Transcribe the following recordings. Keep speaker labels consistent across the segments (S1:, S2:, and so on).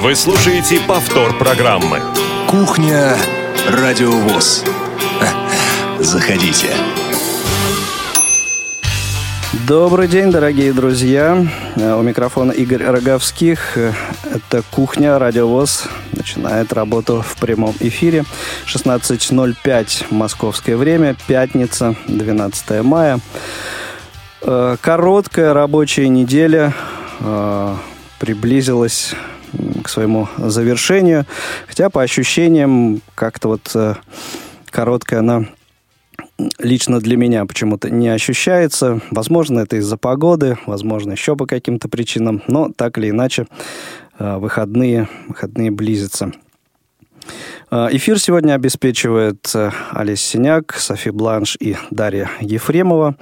S1: Вы слушаете повтор программы.
S2: Кухня Радиовоз. Заходите.
S3: Добрый день, дорогие друзья. У микрофона Игорь Роговских. Это «Кухня», радиовоз начинает работу в прямом эфире. 16.05 московское время, пятница, 12 мая. Э, короткая рабочая неделя э, приблизилась к своему завершению. Хотя по ощущениям как-то вот э, короткая она лично для меня почему-то не ощущается. Возможно, это из-за погоды, возможно, еще по каким-то причинам, но так или иначе выходные, выходные близятся. Эфир сегодня обеспечивает Олесь Синяк, Софи Бланш и Дарья Ефремова.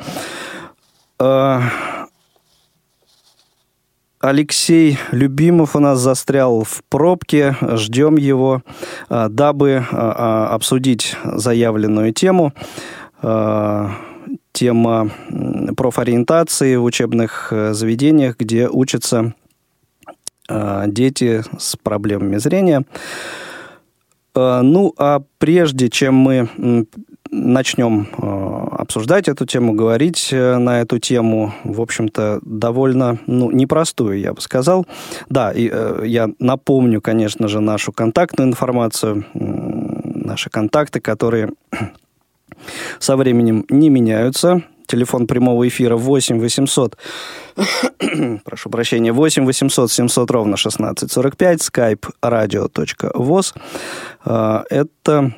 S3: Э, Алексей Любимов у нас застрял в пробке. Ждем его, э, дабы э, обсудить заявленную тему. Тема профориентации в учебных заведениях, где учатся дети с проблемами зрения. Ну, а прежде чем мы начнем э, обсуждать эту тему, говорить э, на эту тему, в общем-то, довольно ну, непростую, я бы сказал. Да, и э, я напомню, конечно же, нашу контактную информацию, наши контакты, которые со временем не меняются. Телефон прямого эфира 8 800, прошу прощения, 8 800 700 ровно 1645, skype radio.voz. Это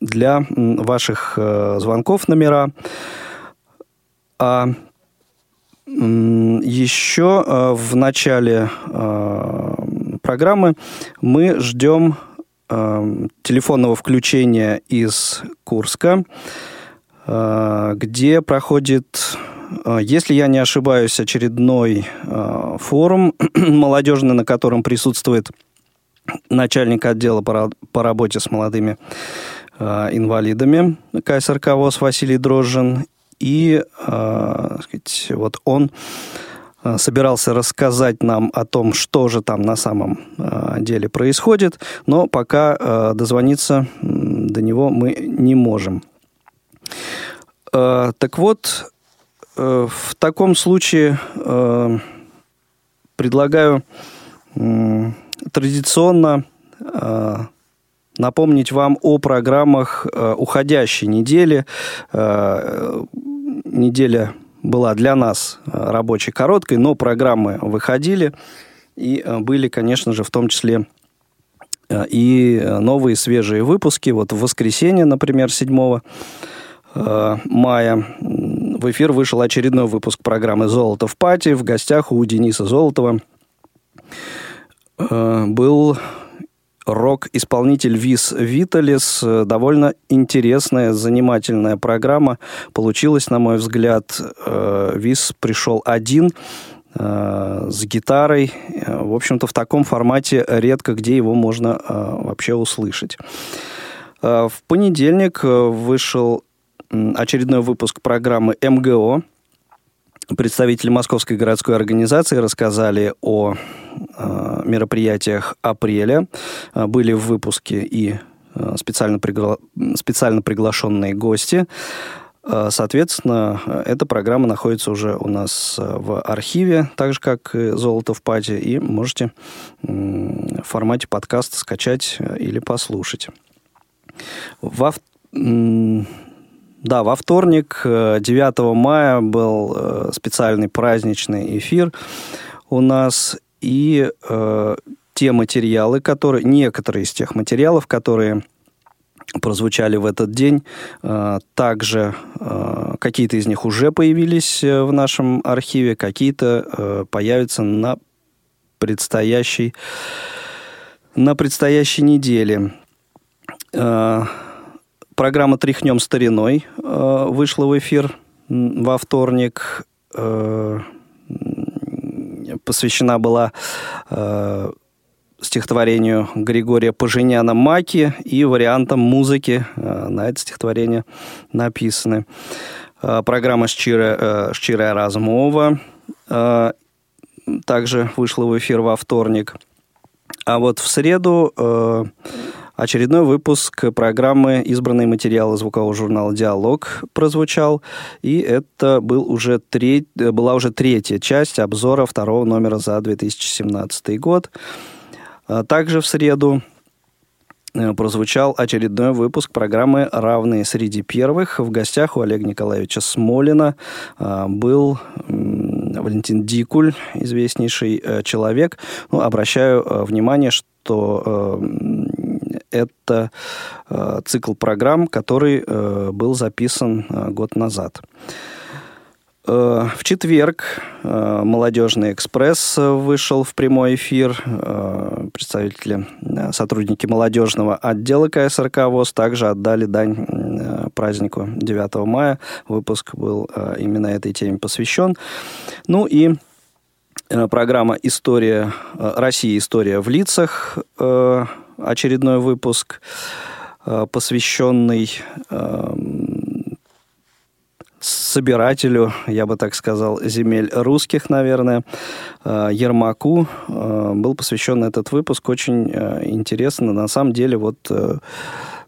S3: для ваших э, звонков номера. А еще э, в начале э, программы мы ждем телефонного включения из Курска, где проходит, если я не ошибаюсь, очередной форум молодежный, на котором присутствует начальник отдела по, работе с молодыми Э, инвалидами КСРК ВОЗ Василий Дрожжин. И э, сказать, вот он э, собирался рассказать нам о том, что же там на самом деле происходит, но пока дозвониться до него мы не можем. Так вот, в таком случае предлагаю традиционно напомнить вам о программах э, уходящей недели. Э, неделя была для нас э, рабочей короткой, но программы выходили. И были, конечно же, в том числе и новые свежие выпуски. Вот в воскресенье, например, 7 мая в эфир вышел очередной выпуск программы «Золото в пати». В гостях у Дениса Золотова был рок-исполнитель Вис Виталис. Довольно интересная, занимательная программа. Получилось, на мой взгляд. Э, Вис пришел один э, с гитарой. В общем-то, в таком формате редко где его можно э, вообще услышать. В понедельник вышел очередной выпуск программы МГО Представители Московской городской организации рассказали о э, мероприятиях апреля. Э, были в выпуске и э, специально, пригла... специально приглашенные гости. Э, соответственно, эта программа находится уже у нас в архиве, так же, как и «Золото в пати», и можете в формате подкаста скачать или послушать. Во да, во вторник, 9 э, мая, был э, специальный праздничный эфир у нас. И э, те материалы, которые, некоторые из тех материалов, которые прозвучали в этот день, э, также какие-то из них уже появились в нашем архиве, какие-то появятся на предстоящей, на предстоящей неделе. Программа «Тряхнем стариной» э, вышла в эфир во вторник. Э, посвящена была э, стихотворению Григория Поженяна «Маки» и вариантам музыки на это стихотворение написаны. Программа «Щирая, щирая размова» также вышло в эфир во вторник. А вот в среду очередной выпуск программы «Избранные материалы» звукового журнала «Диалог» прозвучал. И это был уже треть, была уже третья часть обзора второго номера за 2017 год. А также в среду Э, прозвучал очередной выпуск программы «Равные среди первых». В гостях у Олега Николаевича Смолина э, был Валентин Дикуль, известнейший э, человек. Ну, обращаю внимание, что это цикл программ, который был записан год назад. Э, в четверг э, «Молодежный экспресс» вышел в прямой эфир. Э, представители, сотрудники молодежного отдела КСРК ВОЗ также отдали дань празднику 9 мая. Выпуск был именно этой теме посвящен. Ну и программа «История России. История в лицах», очередной выпуск, посвященный собирателю, я бы так сказал, земель русских, наверное, э, Ермаку э, был посвящен этот выпуск. Очень э, интересно. На самом деле, вот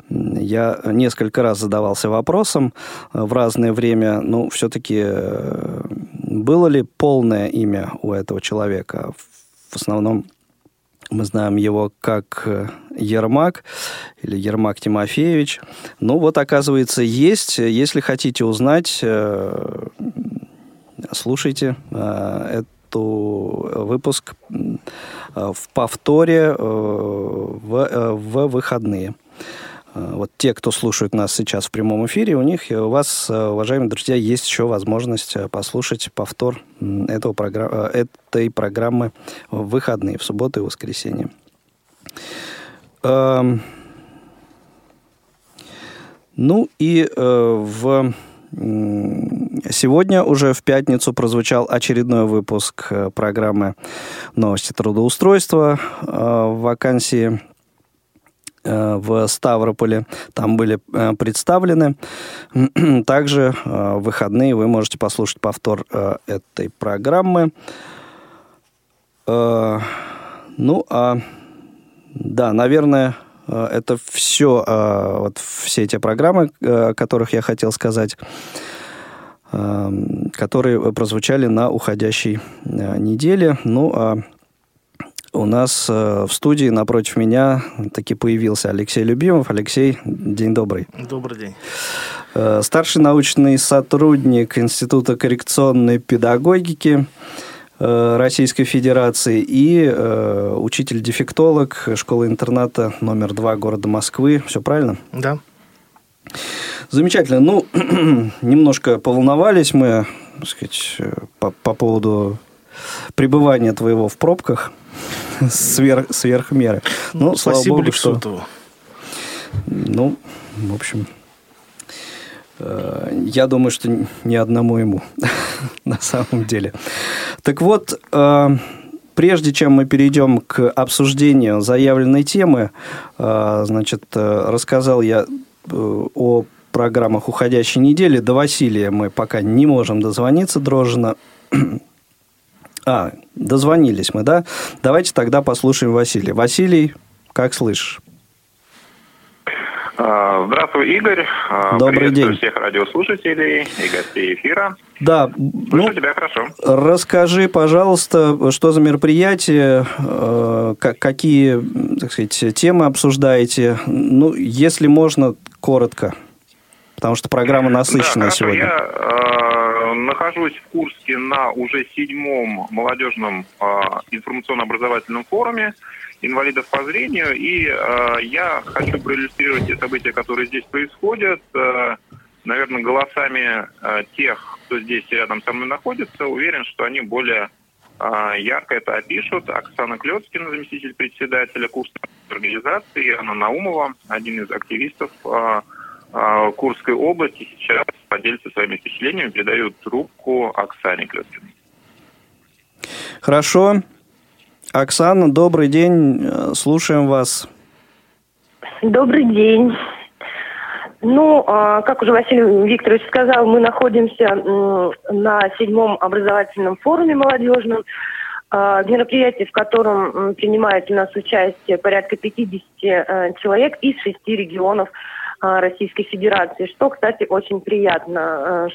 S3: я несколько раз задавался вопросом в разное время, ну, все-таки было ли полное имя у этого человека? В основном мы знаем его как э, Ермак или Ермак Тимофеевич. Ну вот, оказывается, есть. Если хотите узнать, э, слушайте э, эту выпуск в повторе в, в выходные. Э, вот те, кто слушает нас сейчас в прямом эфире, у них, у вас, э, уважаемые друзья, есть еще возможность э, послушать повтор этого программ, этой программы в выходные, в субботу и воскресенье. Эм, ну и в Сегодня уже в пятницу прозвучал очередной выпуск программы «Новости трудоустройства». Вакансии в Ставрополе. Там были э, представлены. Также э, в выходные вы можете послушать повтор этой программы. Ну, а да, наверное, это все, вот все эти программы, о которых я хотел сказать, которые прозвучали на уходящей неделе. Ну, а у нас э, в студии напротив меня таки появился Алексей Любимов. Алексей, день добрый.
S4: Добрый день.
S3: Э, старший научный сотрудник Института коррекционной педагогики э, Российской Федерации и э, учитель-дефектолог школы-интерната номер два города Москвы. Все правильно?
S4: Да.
S3: Замечательно. Ну, немножко поволновались мы, так сказать, по, по поводу пребывания твоего в пробках сверх, сверх меры.
S4: Ну, ну слава Спасибо богу, что...
S3: Ну, в общем, э, я думаю, что ни одному ему на самом деле. Так вот, э, прежде чем мы перейдем к обсуждению заявленной темы, э, значит, рассказал я о программах уходящей недели. До Василия мы пока не можем дозвониться, Дрожина. А, дозвонились мы, да? Давайте тогда послушаем Василия. Василий, как слышишь?
S5: А, здравствуй, Игорь.
S3: А, Добрый день.
S5: всех радиослушателей и гостей эфира.
S3: Да,
S5: Слышу ну, тебя хорошо.
S3: Расскажи, пожалуйста, что за мероприятие, э, какие, так сказать, темы обсуждаете. Ну, если можно, коротко, потому что программа насыщенная да, сегодня.
S5: Я э, нахожусь в Курске на уже седьмом молодежном а, информационно-образовательном форуме инвалидов по зрению, и а, я хочу проиллюстрировать те события, которые здесь происходят, а, наверное, голосами тех, кто здесь рядом со мной находится. Уверен, что они более ярко это опишут. Оксана Клецкина, заместитель председателя курсной организации, Анна Наумова, один из активистов Курской области сейчас поделятся своими впечатлениями, передают трубку Оксане Клеткиной.
S3: Хорошо. Оксана, добрый день. Слушаем вас.
S6: Добрый день. Ну, а, как уже Василий Викторович сказал, мы находимся на седьмом образовательном форуме молодежном. мероприятие, в котором принимает у нас участие порядка 50 человек из шести регионов Российской Федерации, что, кстати, очень приятно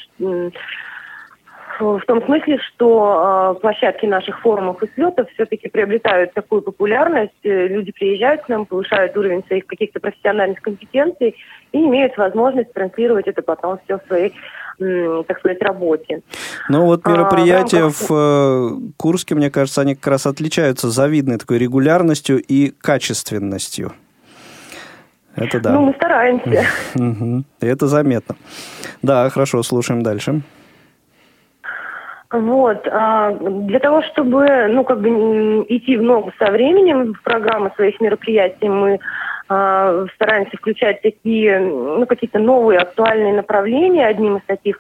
S6: в том смысле, что э, площадки наших форумов и слетов все-таки приобретают такую популярность, э, люди приезжают к нам, повышают уровень своих каких-то профессиональных компетенций и имеют возможность транслировать это потом все в своей так сказать, работе.
S3: Ну вот а, мероприятия а, рамках... в э, Курске, мне кажется, они как раз отличаются завидной такой регулярностью и качественностью. Это да.
S6: Ну, мы стараемся.
S3: Это заметно. Да, хорошо, слушаем дальше.
S6: Вот. А, для того, чтобы, ну, как бы идти в ногу со временем в программу своих мероприятий, мы а, стараемся включать такие, ну, какие-то новые актуальные направления. Одним из таких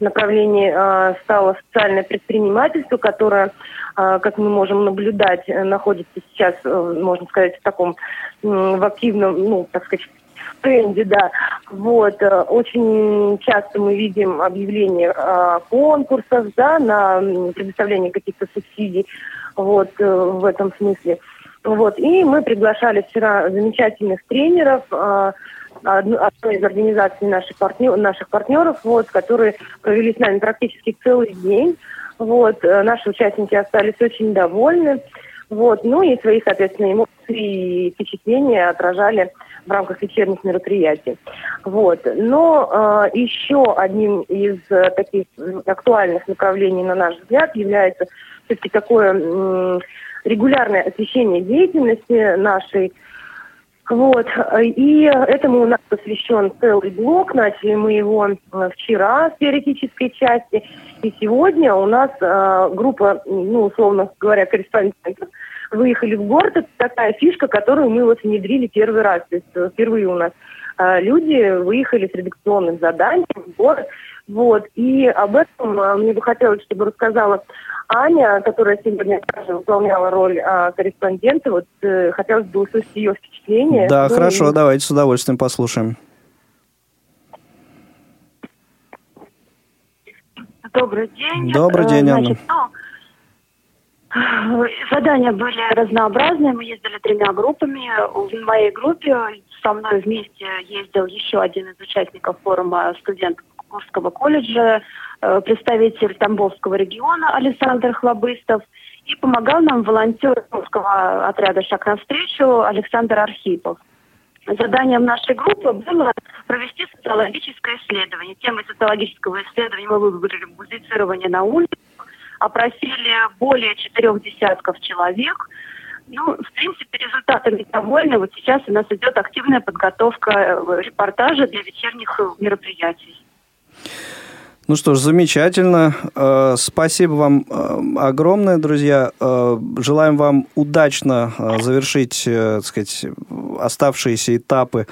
S6: направлений а, стало социальное предпринимательство, которое, как мы можем наблюдать, находится сейчас, э, можно сказать, в таком в активном, ну, так сказать, тренде, да. Вот. Э, очень часто мы видим объявления о конкурсах, да, на предоставление каких-то субсидий, вот, э, в этом смысле. Вот. И мы приглашали вчера замечательных тренеров, э, одной из организаций наших, партнер, наших партнеров, вот, которые провели с нами практически целый день. Вот, наши участники остались очень довольны. Вот, ну и свои, соответственно, эмоции и впечатления отражали в рамках вечерних мероприятий. Вот. Но э, еще одним из э, таких актуальных направлений, на наш взгляд, является все-таки такое э, регулярное освещение деятельности нашей. Вот. И этому у нас посвящен целый блок. Начали мы его э, вчера с теоретической части. И сегодня у нас э, группа, ну, условно говоря, корреспондентов выехали в город. Это такая фишка, которую мы вот внедрили первый раз. То есть э, впервые у нас э, люди выехали с редакционным заданием в город. Вот. И об этом э, мне бы хотелось, чтобы рассказала Аня, которая сегодня также выполняла роль а, корреспондента. Вот э, хотелось бы услышать ее впечатление.
S3: Да, ну, хорошо, и... давайте с удовольствием послушаем.
S7: Добрый день.
S3: Добрый день, Анна. Значит, ну,
S7: Задания были разнообразные. Мы ездили тремя группами. В моей группе со мной вместе ездил еще один из участников форума студент Курского колледжа, э, представитель Тамбовского региона Александр Хлобыстов. И помогал нам волонтер русского отряда «Шаг навстречу» Александр Архипов. Заданием нашей группы было провести социологическое исследование. Темой социологического исследования мы выбрали музицирование на улице, опросили более четырех десятков человек. Ну, в принципе, результатами довольны. Вот сейчас у нас идет активная подготовка э, репортажа для вечерних мероприятий.
S3: Ну что ж, замечательно. Э, спасибо вам э, огромное, друзья. Желаем вам удачно завершить, так сказать, оставшиеся этапы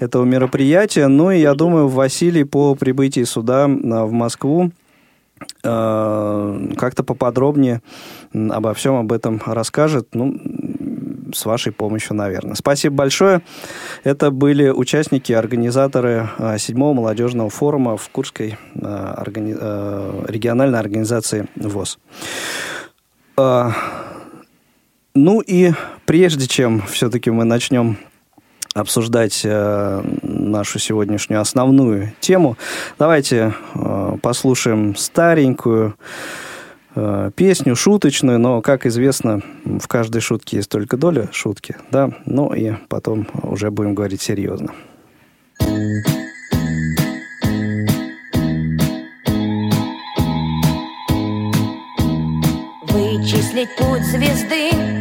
S3: этого мероприятия. Ну и я думаю, Василий по прибытии сюда в Москву Э, как-то поподробнее обо всем об этом расскажет, ну, с вашей помощью, наверное. Спасибо большое. Это были участники, организаторы э, седьмого молодежного форума в Курской э, органи... региональной организации ВОЗ. Ну и прежде чем все-таки мы начнем обсуждать э, нашу сегодняшнюю основную тему, давайте э, послушаем старенькую песню, шуточную, но, как известно, в каждой шутке есть только доля шутки, да, ну и потом уже будем говорить серьезно.
S8: Вычислить путь звезды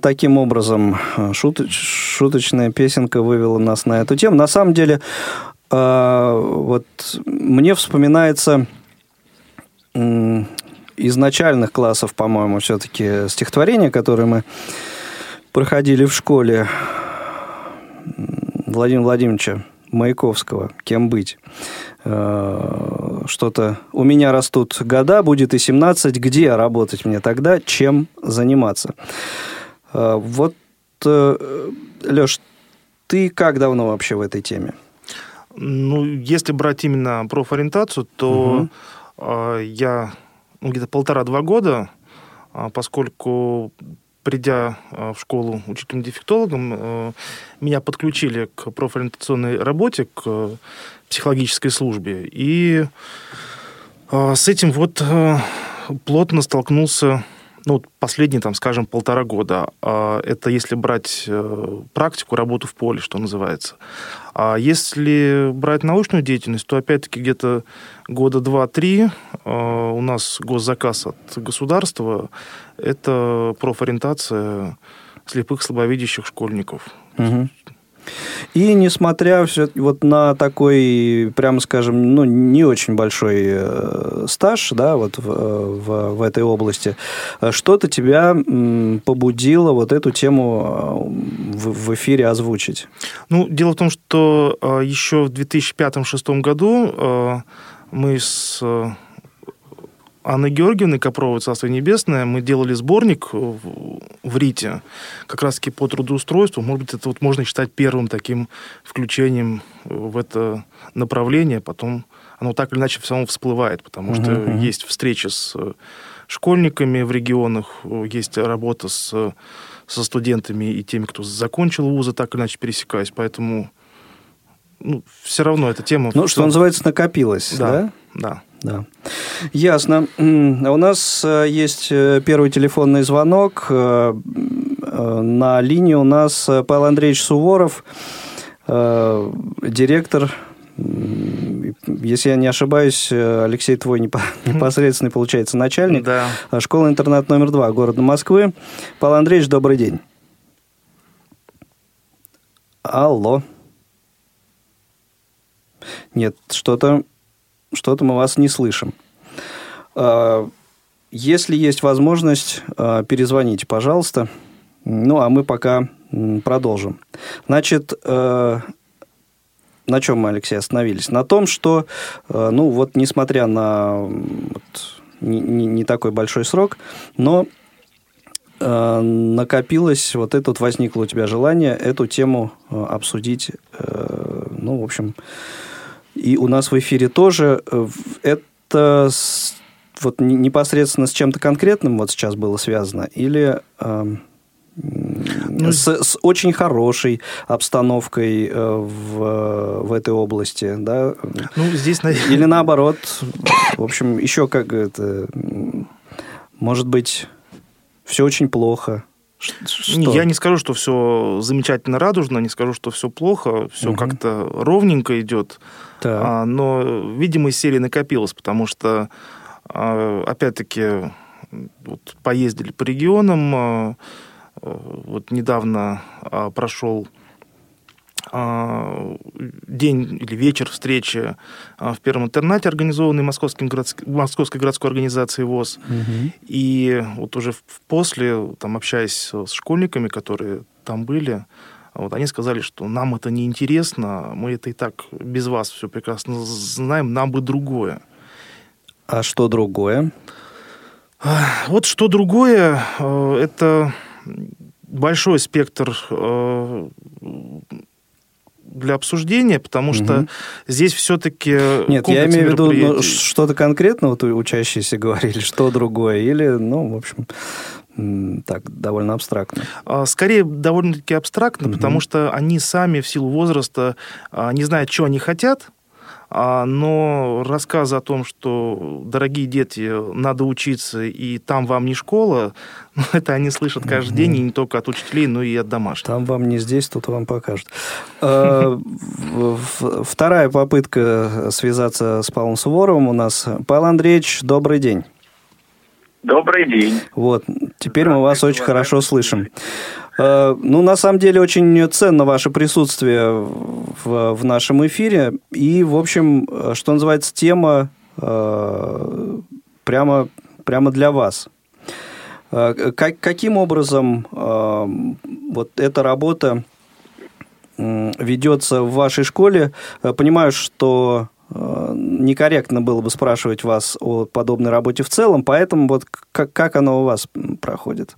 S3: таким образом э, шуточ, шуточная песенка вывела нас на эту тему. На самом деле, э, вот мне вспоминается э, из начальных классов, по-моему, все-таки стихотворение, которое мы проходили в школе Владимира Владимировича Маяковского «Кем быть?». Э, что-то «У меня растут года, будет и 17, где работать мне тогда, чем заниматься?» Э, Вот, э, Леш, ты как давно вообще в этой теме?
S4: Ну, если брать именно профориентацию, то угу. я ну, где-то полтора-два года, поскольку придя в школу учителем-дефектологом, меня подключили к профориентационной работе, к психологической службе. И с этим вот плотно столкнулся ну, последние, там, скажем, полтора года. А это если брать э, практику, работу в поле, что называется. А если брать научную деятельность, то опять-таки где-то года два-три у нас госзаказ от государства – это профориентация слепых, слабовидящих школьников.
S3: Угу. И несмотря все вот на такой, прямо скажем, ну, не очень большой э, стаж, да, вот в, в, в этой области, что-то тебя побудило вот эту тему э, в, в эфире озвучить?
S4: Ну, дело в том, что э, еще в 2005-2006 году мы с Анны Георгиевны Копровой, Царство Небесное, мы делали сборник в, в РИТе, как раз-таки по трудоустройству. Может быть, это вот можно считать первым таким включением в это направление. Потом оно так или иначе все равно всплывает, потому что uh-huh. есть встречи с школьниками в регионах, есть работа с, со студентами и теми, кто закончил вузы, так или иначе пересекаясь. Поэтому ну, все равно эта тема...
S3: Ну, что называется, накопилась, да?
S4: Да, да.
S3: Да. Ясно. А у нас э, есть э, первый телефонный звонок. Э, на линии у нас Павел Андреевич Суворов, директор если я не ошибаюсь, Алексей, твой непосредственный, получается, начальник
S4: да.
S3: школы-интернат номер два города Москвы. Павел Андреевич, добрый день. Алло. Нет, что-то что-то мы вас не слышим. А, если есть возможность, а, перезвоните, пожалуйста. Ну, а мы пока продолжим. Значит, а, на чем мы, Алексей, остановились? На том, что, ну, вот несмотря на вот, не, не, такой большой срок, но накопилось, вот это вот возникло у тебя желание эту тему обсудить, ну, в общем, и у нас в эфире тоже. Э, это вот непосредственно с чем-то конкретным вот сейчас было связано, или э, ну, с, с очень хорошей обстановкой э, в, в этой области, да?
S4: Ну, здесь...
S3: Или наоборот, в общем, еще как это... Может быть, все очень плохо.
S4: Что? Я не скажу, что все замечательно радужно, не скажу, что все плохо, все угу. как-то ровненько идет. А, но, видимо, из серии накопилось, потому что, а, опять-таки, вот поездили по регионам, а, вот недавно а, прошел день или вечер встречи а, в первом интернате, организованный Московским городск... Московской городской организацией ВОЗ. Угу. И вот уже после, там, общаясь с школьниками, которые там были, вот они сказали, что нам это не интересно, мы это и так без вас все прекрасно знаем, нам бы другое.
S3: А что другое?
S4: Вот что другое, э, это большой спектр э, для обсуждения, потому что угу. здесь все-таки
S3: Нет, я имею в виду ну, что-то конкретно, вот учащиеся говорили, что другое, или, ну, в общем, так, довольно абстрактно.
S4: А, скорее, довольно-таки абстрактно, угу. потому что они сами в силу возраста а, не знают, что они хотят, но рассказы о том, что, дорогие дети, надо учиться, и там вам не школа, ну, это они слышат каждый день, и не только от учителей, но и от домашних.
S3: Там вам не здесь, тут вам покажут. А, вторая попытка связаться с Павлом Суворовым у нас. Павел Андреевич, добрый день.
S9: Добрый день.
S3: Вот, теперь мы вас очень хорошо слышим. Э, ну, на самом деле, очень ценно ваше присутствие в, в нашем эфире. И, в общем, э, что называется, тема э, прямо, прямо для вас. Как, каким образом вот эта работа ведется в вашей школе? Понимаю, что некорректно было бы спрашивать вас о подобной работе в целом, поэтому вот как, как оно у вас проходит?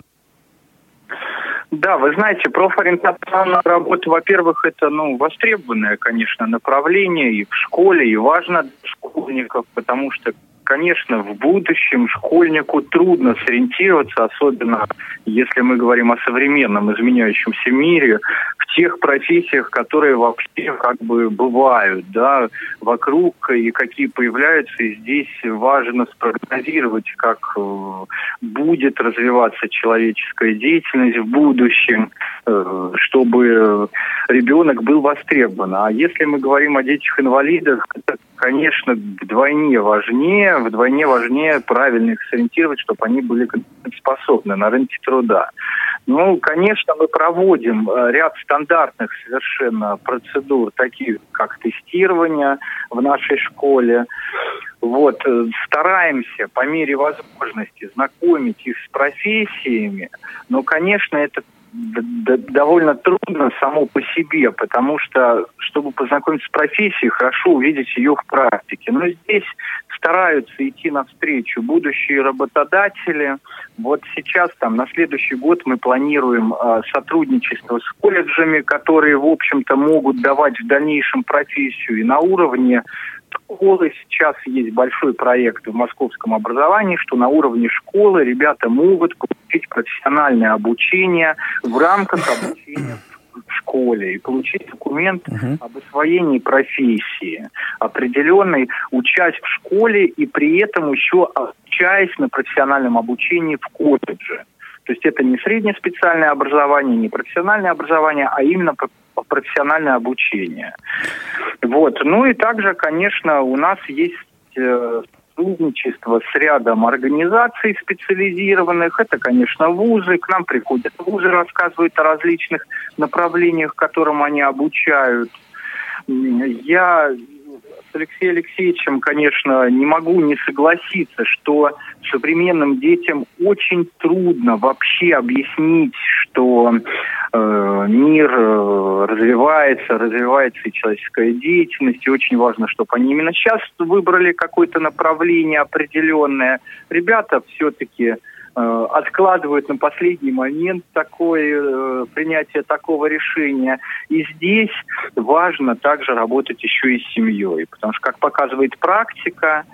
S9: Да, вы знаете, профориентационная работа, во-первых, это ну, востребованное, конечно, направление и в школе, и важно для школьников, потому что конечно, в будущем школьнику трудно сориентироваться, особенно если мы говорим о современном изменяющемся мире, в тех профессиях, которые вообще как бы бывают, да, вокруг и какие появляются. И здесь важно спрогнозировать, как э, будет развиваться человеческая деятельность в будущем, э, чтобы ребенок был востребован. А если мы говорим о детях-инвалидах, это, конечно, вдвойне важнее, вдвойне важнее правильно их сориентировать, чтобы они были способны на рынке труда. Ну, конечно, мы проводим э, ряд стандартных совершенно процедур, таких как тестирование в нашей школе. Вот, э, стараемся по мере возможности знакомить их с профессиями, но, конечно, это довольно трудно само по себе, потому что, чтобы познакомиться с профессией, хорошо увидеть ее в практике. Но здесь стараются идти навстречу будущие работодатели. Вот сейчас, там, на следующий год мы планируем э, сотрудничество с колледжами, которые, в общем-то, могут давать в дальнейшем профессию и на уровне школы сейчас есть большой проект в московском образовании, что на уровне школы ребята могут получить профессиональное обучение в рамках обучения в школе и получить документ uh-huh. об освоении профессии определенной, учась в школе и при этом еще обучаясь на профессиональном обучении в колледже. То есть это не среднее специальное образование, не профессиональное образование, а именно профессиональное обучение. Вот. Ну и также, конечно, у нас есть э, сотрудничество с рядом организаций специализированных. Это, конечно, вузы. К нам приходят вузы, рассказывают о различных направлениях, которым они обучают. Я с Алексеем Алексеевичем, конечно, не могу не согласиться, что современным детям очень трудно вообще объяснить, что мир э, развивается, развивается и человеческая деятельность, и очень важно, чтобы они именно сейчас выбрали какое-то направление определенное. Ребята все-таки Э, откладывают на последний момент такое э, принятие такого решения. И здесь важно также работать еще и с семьей, потому что, как показывает практика,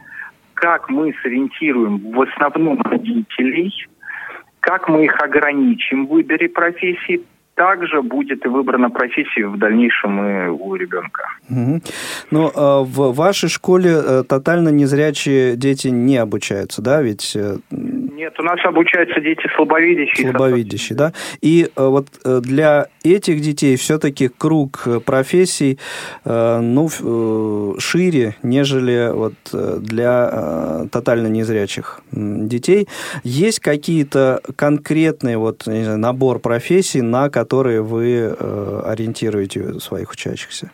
S9: как мы сориентируем в основном родителей, как мы их ограничим в выборе профессии, также будет и выбрана профессия в дальнейшем и у ребенка.
S3: Угу. Но э, в вашей школе э, тотально незрячие дети не обучаются, да? Ведь э,
S9: нет, у нас обучаются дети слабовидящие.
S3: Слабовидящие, да. И э, вот э, для этих детей все-таки круг профессий, э, ну, шире, нежели вот для тотально незрячих детей. Есть какие-то конкретные вот знаю, набор профессий, на которые которые вы э, ориентируете своих учащихся?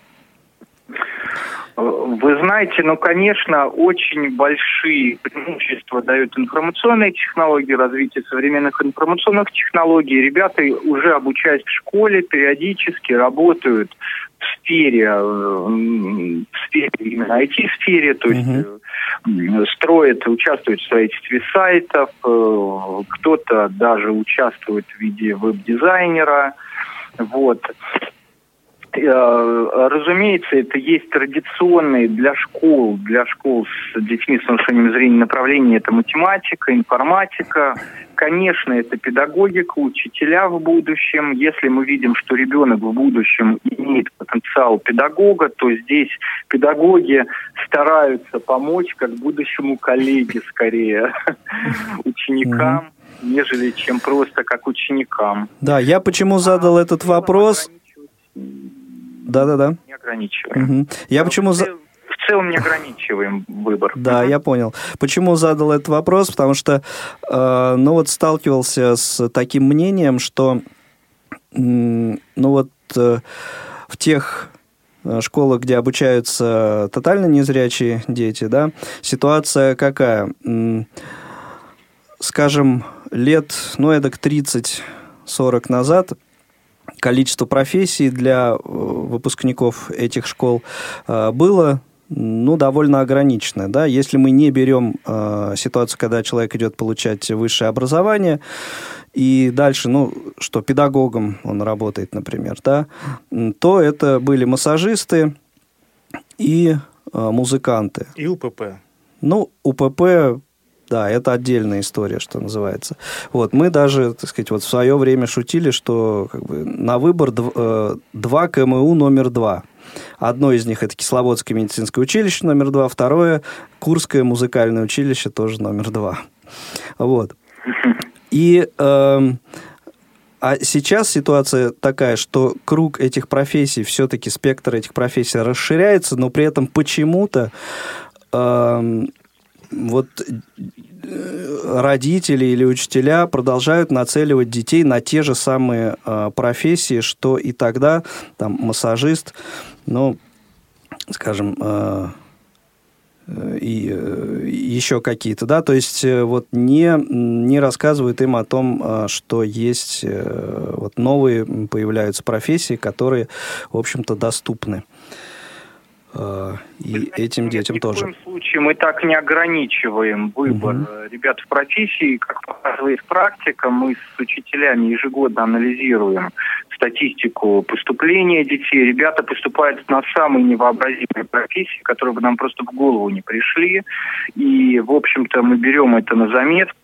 S9: Вы знаете, ну, конечно, очень большие преимущества дают информационные технологии, развитие современных информационных технологий. Ребята, уже обучаясь в школе, периодически работают в сфере, э, в сфере именно IT-сфере, то есть uh-huh. строят, участвуют в строительстве сайтов, кто-то даже участвует в виде веб-дизайнера, вот. Э, разумеется, это есть традиционные для школ, для школ с детьми с нарушением зрения направления. Это математика, информатика, конечно, это педагогика, учителя в будущем. Если мы видим, что ребенок в будущем имеет потенциал педагога, то здесь педагоги стараются помочь как будущему коллеге скорее, ученикам нежели чем просто как ученикам.
S3: Да, я почему задал этот вопрос? Да-да-да.
S9: Не ограничиваем.
S3: Угу. Я почему... За...
S9: В целом не ограничиваем выбор.
S3: Да, я понял. Почему задал этот вопрос? Потому что, э, ну вот, сталкивался с таким мнением, что, э, ну вот, э, в тех э, школах, где обучаются тотально незрячие дети, да, ситуация какая? Скажем, лет, ну, эдак 30-40 назад количество профессий для э, выпускников этих школ э, было ну, довольно ограниченное. Да? Если мы не берем э, ситуацию, когда человек идет получать высшее образование, и дальше, ну, что педагогом он работает, например, да, то это были массажисты и э, музыканты.
S4: И УПП.
S3: Ну, УПП да, это отдельная история, что называется. Вот, мы даже, так сказать, вот в свое время шутили, что как бы, на выбор э, два КМУ номер два. Одно из них это Кисловодское медицинское училище номер два, второе Курское музыкальное училище тоже номер два. Вот. И э, а сейчас ситуация такая, что круг этих профессий, все-таки спектр этих профессий расширяется, но при этом почему-то э, вот э, родители или учителя продолжают нацеливать детей на те же самые э, профессии, что и тогда там массажист, ну, скажем, э, и э, еще какие-то, да, то есть э, вот не, не рассказывают им о том, что есть вот новые появляются профессии, которые, в общем-то, доступны. Э, и этим детям тоже.
S9: В любом случае мы так не ограничиваем выбор угу. ребят в профессии. Как показывает практика, мы с учителями ежегодно анализируем статистику поступления детей. Ребята поступают на самые невообразимые профессии, которые бы нам просто в голову не пришли. И, в общем-то, мы берем это на заметку.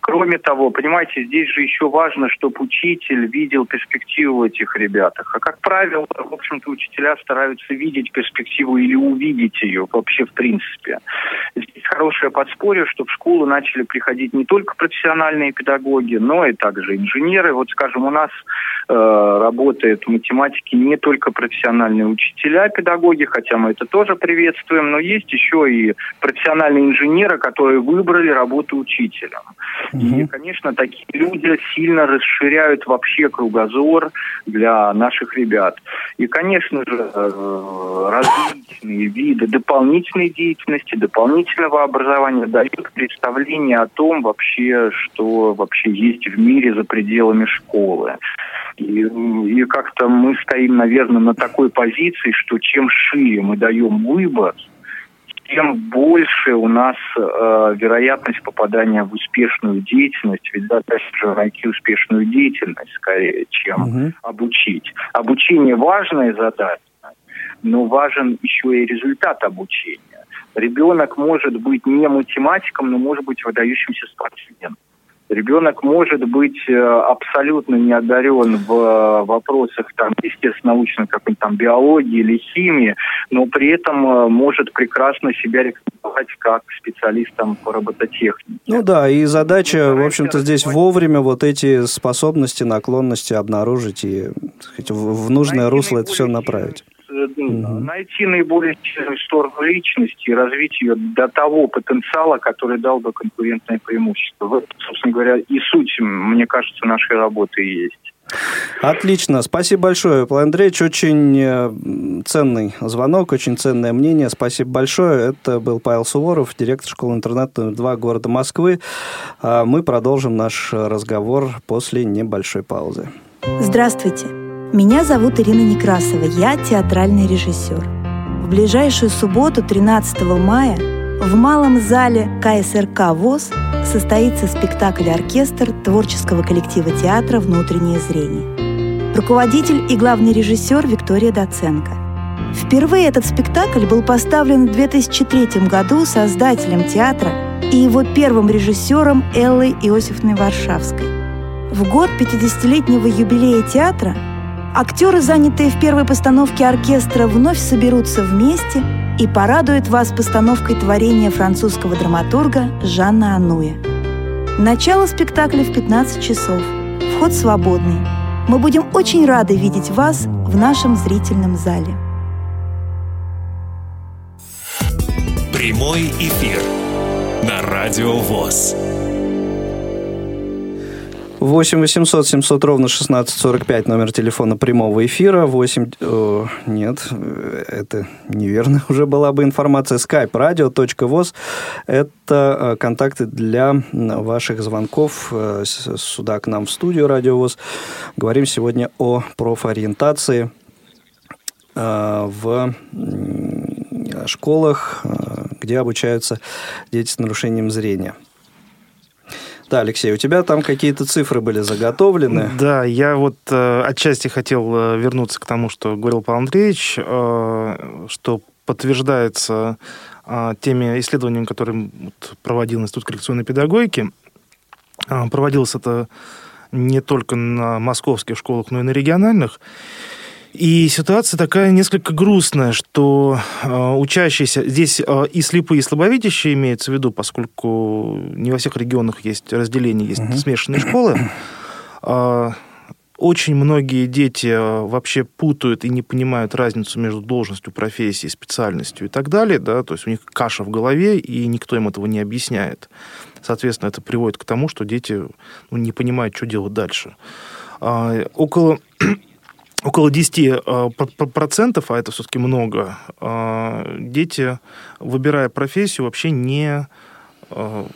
S9: Кроме того, понимаете, здесь же еще важно, чтобы учитель видел перспективу этих ребятах. А как правило, в общем-то, учителя стараются видеть перспективу или увидеть ее вообще в принципе. Здесь хорошее подспорье, что в школу начали приходить не только профессиональные педагоги, но и также инженеры. Вот, скажем, у нас э, работают в математике не только профессиональные учителя, педагоги, хотя мы это тоже приветствуем, но есть еще и профессиональные инженеры, которые выбрали работу учителем. Угу. И, конечно, такие люди сильно расширяют вообще кругозор для наших ребят. И, конечно же, э, различные виды дополнительной деятельности, дополнительного образования дают представление о том вообще, что вообще есть в мире за пределами школы. И, и как-то мы стоим, наверное, на такой позиции, что чем шире мы даем выбор, тем больше у нас э, вероятность попадания в успешную деятельность, ведь задача же найти успешную деятельность скорее, чем угу. обучить. Обучение важная задача, но важен еще и результат обучения. Ребенок может быть не математиком, но может быть выдающимся спортсменом. Ребенок может быть э, абсолютно не одарен в э, вопросах, там, естественно, научной какой-нибудь там биологии или химии, но при этом э, может прекрасно себя рекомендовать как специалистом по робототехнике.
S3: Ну да, и задача, в общем-то, здесь вовремя вот эти способности, наклонности обнаружить и сказать, в нужное русло это все направить
S9: угу. найти наиболее сильную сторону личности и развить ее до того потенциала, который дал бы конкурентное преимущество. Вот, собственно говоря, и суть, мне кажется, нашей работы и есть.
S3: Отлично. Спасибо большое, Павел Андреевич. Очень э, ценный звонок, очень ценное мнение. Спасибо большое. Это был Павел Суворов, директор школы-интерната номер 2 города Москвы. А мы продолжим наш разговор после небольшой паузы.
S10: Здравствуйте. Меня зовут Ирина Некрасова, я театральный режиссер. В ближайшую субботу, 13 мая, в малом зале КСРК ВОЗ состоится спектакль-оркестр творческого коллектива театра «Внутреннее зрение». Руководитель и главный режиссер Виктория Доценко. Впервые этот спектакль был поставлен в 2003 году создателем театра и его первым режиссером Эллой Иосифной Варшавской. В год 50-летнего юбилея театра Актеры, занятые в первой постановке оркестра, вновь соберутся вместе и порадуют вас постановкой творения французского драматурга Жанна Ануя. Начало спектакля в 15 часов. Вход свободный. Мы будем очень рады видеть вас в нашем зрительном зале.
S1: Прямой эфир на Радио ВОЗ.
S3: 8 800 700 ровно 1645 номер телефона прямого эфира. 8... О, нет, это неверно уже была бы информация. skype radio.voz – это э, контакты для ваших звонков э, сюда к нам в студию Радио ВОЗ. Говорим сегодня о профориентации э, в школах, где обучаются дети с нарушением зрения. Да, Алексей, у тебя там какие-то цифры были заготовлены.
S4: Да, я вот э, отчасти хотел э, вернуться к тому, что говорил Павел Андреевич, э, что подтверждается э, теми исследованиями, которые проводил Институт коррекционной педагогики. Э, проводилось это не только на московских школах, но и на региональных. И ситуация такая несколько грустная, что э, учащиеся, здесь э, и слепые, и слабовидящие имеются в виду, поскольку не во всех регионах есть разделение, есть uh-huh. смешанные школы. Э, очень многие дети э, вообще путают и не понимают разницу между должностью, профессией, специальностью и так далее, да, то есть у них каша в голове, и никто им этого не объясняет. Соответственно, это приводит к тому, что дети ну, не понимают, что делать дальше. А, около около 10% э, процентов, а это все-таки много, э, дети, выбирая профессию, вообще не э,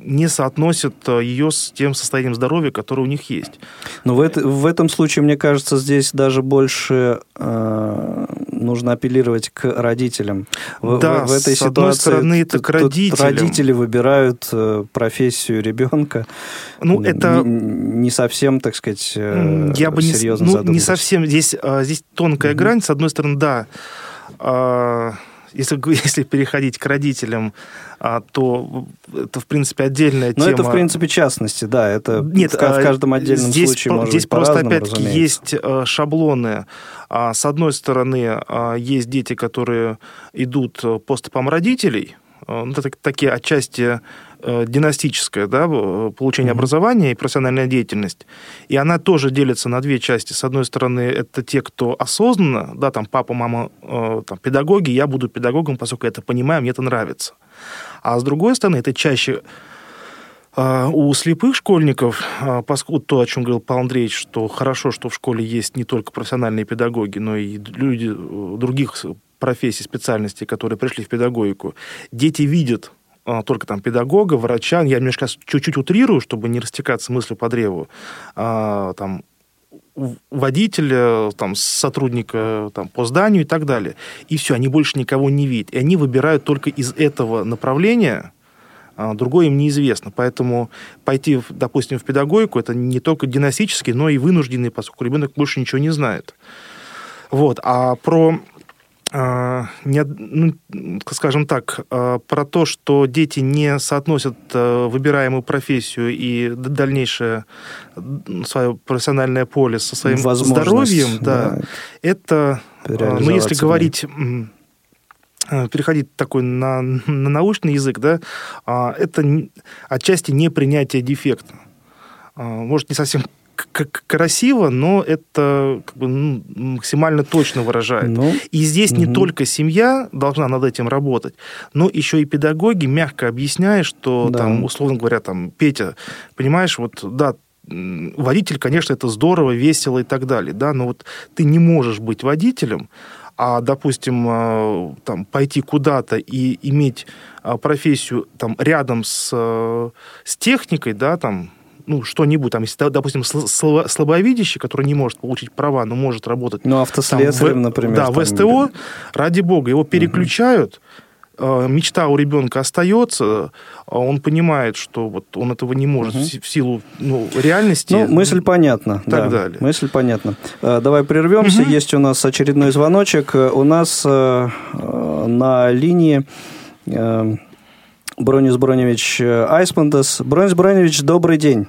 S4: не соотносят ее с тем состоянием здоровья, которое у них есть.
S3: Но в, это, в этом случае, мне кажется, здесь даже больше нужно апеллировать к родителям. В,
S4: да,
S3: в, в этой
S4: с
S3: ситуации
S4: одной стороны, это к родителям.
S3: Родители выбирают э, профессию ребенка.
S4: Ну, это...
S3: Не, не совсем, так сказать, э,
S4: Я бы серьезно не, ну, не совсем. Здесь, а, здесь тонкая угу. грань. С одной стороны, да, а, если, если переходить к родителям, а, то это, в принципе, отдельная
S3: Но
S4: тема.
S3: Но это, в принципе, частности, да. Это
S4: Нет, в
S3: а, каждом отдельном
S4: здесь,
S3: случае может
S4: Здесь
S3: быть
S4: просто, опять-таки, есть э, шаблоны. С одной стороны, есть дети, которые идут по стопам родителей, ну, это такие отчасти Э, династическое да, получение mm-hmm. образования и профессиональная деятельность. И она тоже делится на две части. С одной стороны, это те, кто осознанно, да, там папа, мама, э, там, педагоги, я буду педагогом, поскольку я это понимаю, мне это нравится. А с другой стороны, это чаще э, у слепых школьников, поскольку то, о чем говорил Павел Андреевич, что хорошо, что в школе есть не только профессиональные педагоги, но и люди других профессий, специальностей, которые пришли в педагогику, дети видят только там педагога, врача, я немножко чуть-чуть утрирую, чтобы не растекаться мыслью по древу, а, там, водителя, там, сотрудника там, по зданию и так далее. И все, они больше никого не видят. И они выбирают только из этого направления, а другое им неизвестно. Поэтому пойти, допустим, в педагогику, это не только династический, но и вынужденный, поскольку ребенок больше ничего не знает. Вот. А про а, не, ну, скажем так, а, про то, что дети не соотносят а, выбираемую профессию и дальнейшее свое профессиональное поле со своим здоровьем, да, да. это, ну, если говорить переходить такой на, на научный язык, да, это отчасти не принятие дефекта. Может, не совсем красиво, но это как бы, ну, максимально точно выражает. Ну, и здесь угу. не только семья должна над этим работать, но еще и педагоги мягко объясняя, что да. там, условно говоря, там, Петя, понимаешь, вот да, водитель, конечно, это здорово, весело и так далее, да, но вот ты не можешь быть водителем, а, допустим, а, там, пойти куда-то и иметь а, профессию там, рядом с, э, с техникой, да, там, ну, что-нибудь, там, если, допустим, слабовидящий, который не может получить права, но может работать...
S3: Ну, автослесарем, там, например.
S4: Да, в СТО, ради бога, его переключают, угу. мечта у ребенка остается, а он понимает, что вот он этого не может угу. в силу ну, реальности.
S3: Ну, мысль понятна.
S4: Так да, далее.
S3: Мысль понятна. Э, давай прервемся. Угу. Есть у нас очередной звоночек. У нас э, на линии Бронис Броневич Айсмандес. Бронис Броневич, добрый день.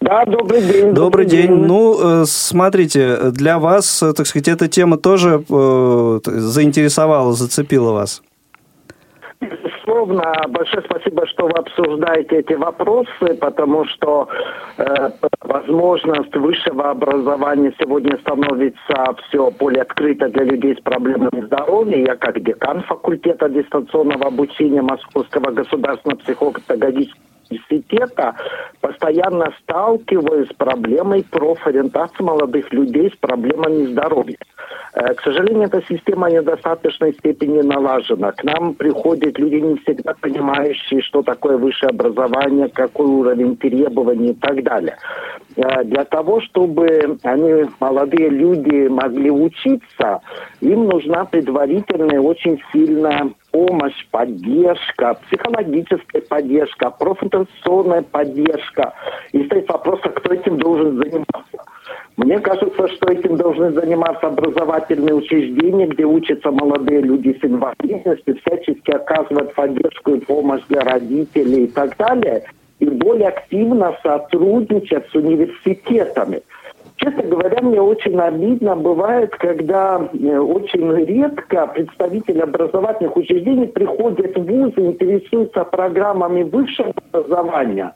S11: Да, добрый день. Добрый,
S3: добрый день. день. Ну, э, смотрите, для вас, э, так сказать, эта тема тоже э, заинтересовала, зацепила вас.
S11: Безусловно, большое спасибо, что вы обсуждаете эти вопросы, потому что э, возможность высшего образования сегодня становится все более открытой для людей с проблемами здоровья. Я как декан факультета дистанционного обучения Московского государственного психолого-педагогического университета постоянно сталкиваюсь с проблемой профориентации молодых людей с проблемами здоровья. Э, к сожалению, эта система в недостаточной степени налажена. К нам приходят люди, не всегда понимающие, что такое высшее образование, какой уровень требований и так далее. Э, для того, чтобы они, молодые люди, могли учиться, им нужна предварительная очень сильная помощь, поддержка, психологическая поддержка, профинформационная поддержка. И стоит вопрос, а кто этим должен заниматься. Мне кажется, что этим должны заниматься образовательные учреждения, где учатся молодые люди с инвалидностью, всячески оказывать поддержку и помощь для родителей и так далее, и более активно сотрудничать с университетами. Честно говоря, мне очень обидно бывает, когда э, очень редко представители образовательных учреждений приходят в вузы, интересуются программами высшего образования,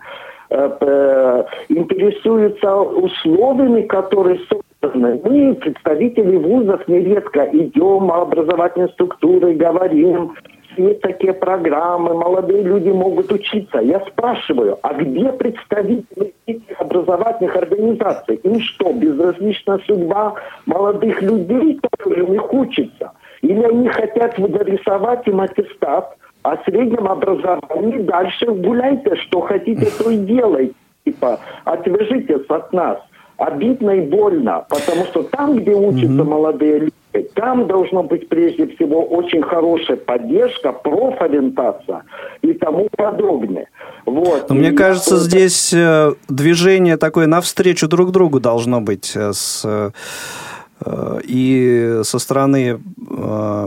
S11: интересуются условиями, которые созданы. Мы, представители вузов, нередко идем в образовательные структуры, говорим, есть такие программы, молодые люди могут учиться. Я спрашиваю, а где представители этих образовательных организаций? Им что, безразлична судьба молодых людей, которые у них учатся? Или они хотят нарисовать им аттестат о среднем образовании, дальше гуляйте, что хотите, то и делайте. Типа, отвяжитесь от нас. Обидно и больно, потому что там, где учатся mm-hmm. молодые люди, там должна быть прежде всего очень хорошая поддержка, профориентация и тому подобное. Вот.
S3: Но мне кажется, я... здесь э, движение такое навстречу друг другу должно быть э, с э, и со стороны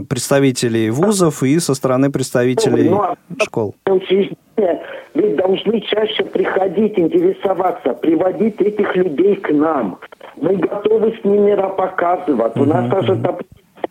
S3: представителей вузов, и со стороны представителей ну, а школ.
S11: Ведь должны чаще приходить, интересоваться, приводить этих людей к нам. Мы готовы с ними показывать. У нас даже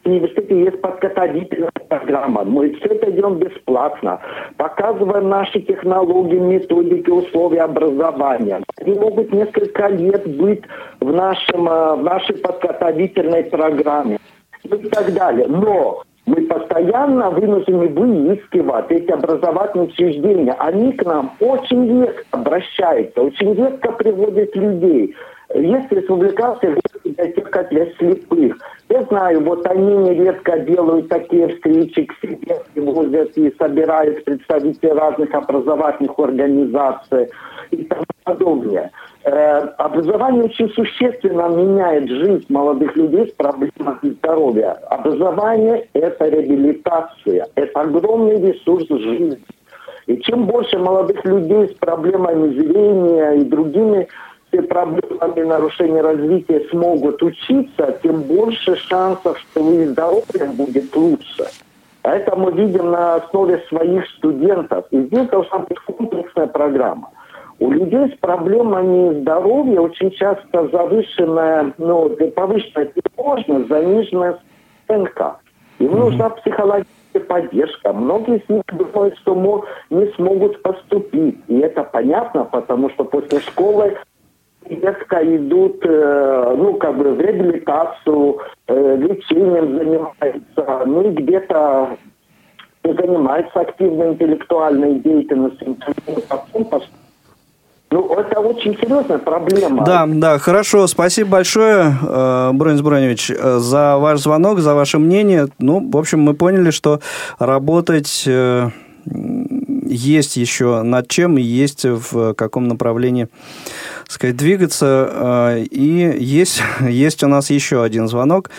S11: университете есть подготовительная программа. Мы все это делаем бесплатно. Показываем наши технологии, методики, условия образования. Они могут несколько лет быть в, нашем, э, в нашей подготовительной программе и так далее. Но мы постоянно вынуждены выискивать эти образовательные учреждения. Они к нам очень редко обращаются, очень редко приводят людей. Есть республиканская библиотека для слепых. Я знаю, вот они нередко делают такие встречи к себе, возят и собирают представителей разных образовательных организаций и тому подобное. Э, образование очень существенно меняет жизнь молодых людей с проблемами здоровья. Образование – это реабилитация, это огромный ресурс жизни. И чем больше молодых людей с проблемами зрения и другими с проблемами нарушения развития смогут учиться, тем больше шансов, что их здоровье будет лучше. А это мы видим на основе своих студентов. И здесь должна быть комплексная программа. У людей с проблемами здоровья очень часто завышенная, ну, повышенная тревожность, заниженная СНК. Им mm-hmm. нужна психологическая поддержка. Многие из них думают, что не смогут поступить. И это понятно, потому что после школы резко идут, э, ну, как бы в реабилитацию, э, лечением занимаются, ну, и где-то занимаются активной интеллектуальной деятельностью, ну, это очень серьезная проблема.
S3: Да, да, хорошо. Спасибо большое, э, Бронис Броневич, э, за ваш звонок, за ваше мнение. Ну, в общем, мы поняли, что работать есть еще над чем и есть в каком направлении сказать, двигаться. И есть, есть у нас еще один звонок.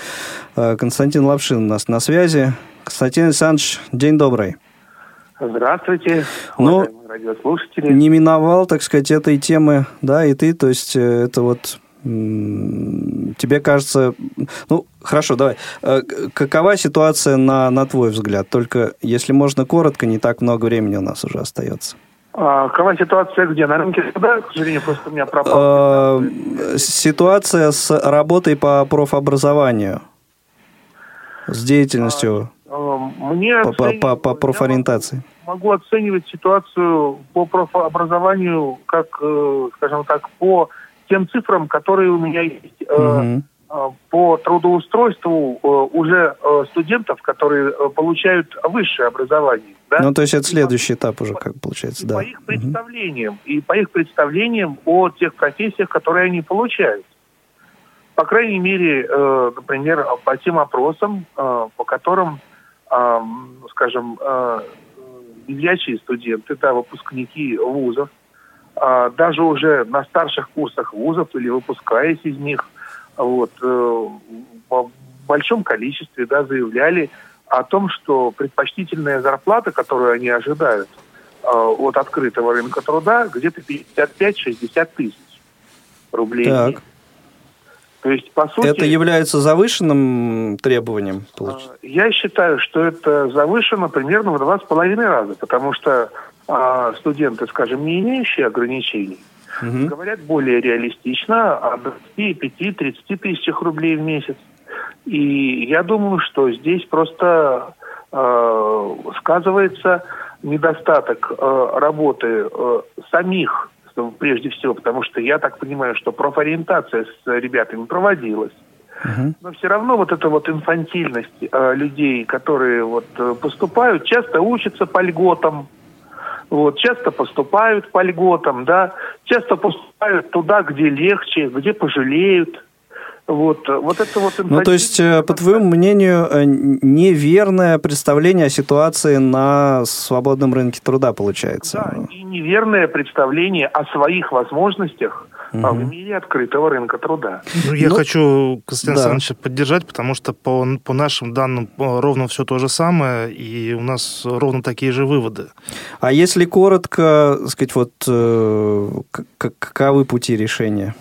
S3: Константин Лапшин у нас на связи. Константин Александрович, день добрый.
S12: Здравствуйте,
S3: ну, радиослушатели. Не миновал, так сказать, этой темы, да, и ты, то есть э, это вот тебе кажется... Ну, хорошо, давай. Э, какова ситуация на, на твой взгляд? Только, если можно коротко, не так много времени у нас уже остается.
S12: А, какова ситуация где? На рынке труда, к сожалению, просто у меня пропал.
S3: А, ситуация с работой по профобразованию, с деятельностью.
S12: Мне
S3: по, по, по, по профориентации.
S12: Могу оценивать ситуацию по профобразованию как, э, скажем так, по тем цифрам, которые у меня есть. Угу. По трудоустройству уже студентов, которые получают высшее образование.
S3: Да? Ну, то есть это следующий и этап уже, как получается,
S12: и
S3: да.
S12: По их представлениям, угу. и по их представлениям о тех профессиях, которые они получают. По крайней мере, например, по тем опросам, по которым скажем, незрячие студенты, да, выпускники вузов, а, даже уже на старших курсах вузов или выпускаясь из них, вот, э, в большом количестве да, заявляли о том, что предпочтительная зарплата, которую они ожидают э, от открытого рынка труда, где-то 55-60 тысяч рублей. Так.
S3: То есть, по сути... Это является завышенным требованием? Получается?
S12: А, я считаю, что это завышено примерно в два с половиной раза, потому что а, студенты, скажем, не имеющие ограничений, угу. говорят более реалистично о 25-30 тысячах рублей в месяц. И я думаю, что здесь просто э, сказывается недостаток э, работы э, самих прежде всего, потому что я так понимаю, что профориентация с ребятами проводилась. Но все равно вот эта вот инфантильность э, людей, которые вот э, поступают, часто учатся по льготам, вот, часто поступают по льготам, да, часто поступают туда, где легче, где пожалеют. Вот, вот это вот
S3: ну, то есть, э, по твоему мнению, э, неверное представление о ситуации на свободном рынке труда получается?
S12: Да, и неверное представление о своих возможностях угу. в мире открытого рынка труда.
S4: Ну, я ну, хочу Константин да. Александровича поддержать, потому что по, по нашим данным ровно все то же самое, и у нас ровно такие же выводы.
S3: А если коротко, сказать, вот э, каковы пути решения?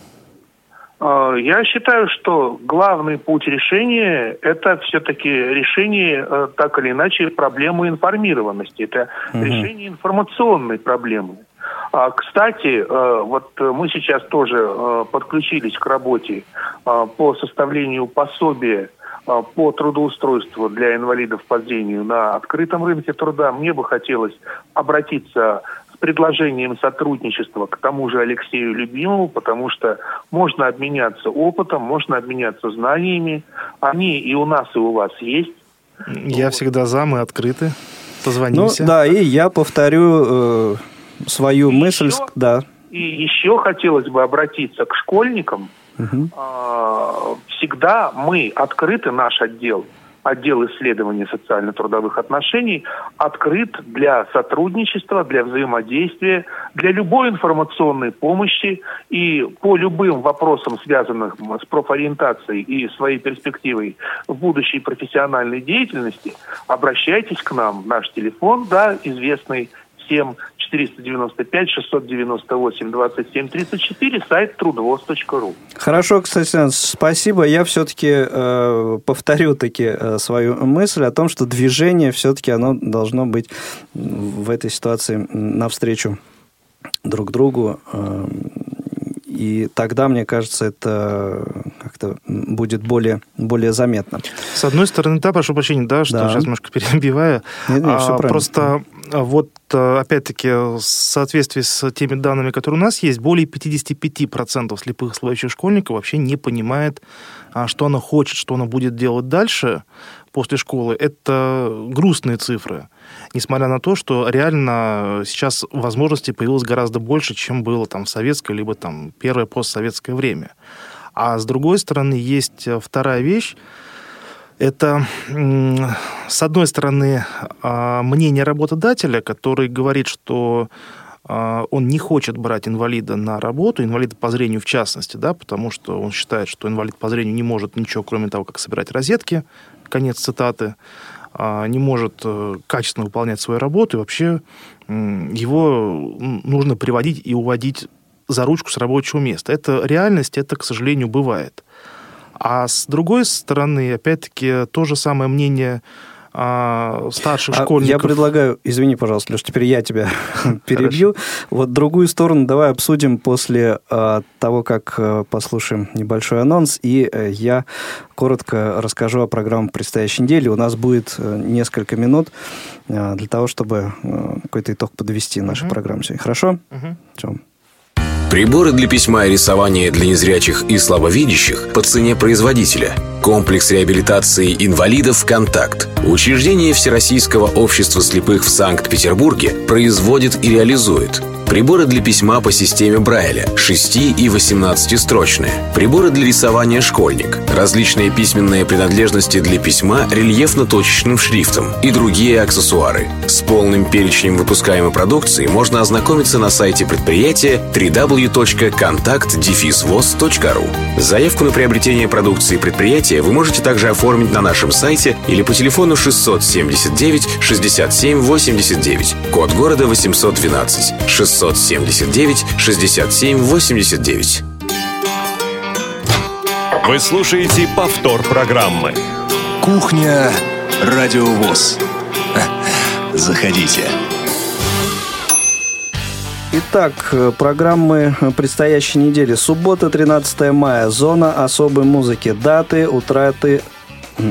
S12: А, я считаю, что главный путь решения – это все-таки решение, э, так или иначе, проблемы информированности. Это угу. решение информационной проблемы. А, кстати, э, вот мы сейчас тоже э, подключились к работе по составлению пособия по трудоустройству для инвалидов по зрению на открытом рынке труда. Мне бы хотелось обратиться предложением сотрудничества к тому же Алексею Любимову, потому что можно обменяться опытом, можно обменяться знаниями. Они и у нас, и у вас есть.
S4: Я вот. всегда за, мы открыты. Позвонимся.
S3: Ну, да, и я повторю э, свою мысль. Еще, да.
S12: И еще хотелось бы обратиться к школьникам. Угу. Всегда мы открыты, наш отдел, отдел исследования социально-трудовых отношений открыт для сотрудничества, для взаимодействия, для любой информационной помощи и по любым вопросам, связанным с профориентацией и своей перспективой в будущей профессиональной деятельности, обращайтесь к нам. Наш телефон, да, известный 7 495 698 27 34, сайт трудовоз.ру.
S3: Хорошо, кстати, спасибо. Я все-таки э, повторю таки э, свою мысль о том, что движение все-таки оно должно быть в этой ситуации навстречу друг другу. Э, и тогда, мне кажется, это как-то будет более, более заметно.
S4: С одной стороны, да, прошу прощения, да, что да. сейчас немножко перебиваю. Нет, нет, все а, просто а, вот, э, опять-таки, в соответствии с теми данными, которые у нас есть, более 55% слепых слабовидящих школьников вообще не понимает, а, что она хочет, что она будет делать дальше после школы. Это грустные цифры несмотря на то, что реально сейчас возможностей появилось гораздо больше, чем было там в советское, либо там первое постсоветское время. А с другой стороны, есть вторая вещь, это, с одной стороны, а, мнение работодателя, который говорит, что а, он не хочет брать инвалида на работу, инвалида по зрению в частности, да, потому что он считает, что инвалид по зрению не может ничего, кроме того, как собирать розетки, конец цитаты. А, не может э, качественно выполнять свою работу, и вообще его нужно приводить и уводить за ручку с рабочего места. Это реальность, это, к сожалению, бывает. А с другой стороны, опять-таки, то же самое мнение а, старших а школьников.
S3: Я предлагаю, извини, пожалуйста, Леш, теперь я тебя перебью. Вот другую сторону давай обсудим после а, того, как а, послушаем небольшой анонс, и а, я коротко расскажу о программе предстоящей недели. У нас будет а, несколько минут а, для того, чтобы а, какой-то итог подвести нашей программе сегодня. Хорошо? Uh-huh. Все.
S13: Приборы для письма и рисования для незрячих и слабовидящих по цене производителя. Комплекс реабилитации инвалидов «Контакт». Учреждение Всероссийского общества слепых в Санкт-Петербурге производит и реализует Приборы для письма по системе Брайля 6 и 18-строчные. Приборы для рисования «Школьник». Различные письменные принадлежности для письма рельефно-точечным шрифтом и другие аксессуары. С полным перечнем выпускаемой продукции можно ознакомиться на сайте предприятия www.contact-voz.ru. Заявку на приобретение продукции предприятия вы можете также оформить на нашем сайте или по телефону 679 67 89, код города 812 600 679 67 89.
S1: Вы слушаете повтор программы.
S2: Кухня Радиовоз. Заходите.
S3: Итак, программы предстоящей недели. Суббота, 13 мая. Зона особой музыки. Даты, утраты,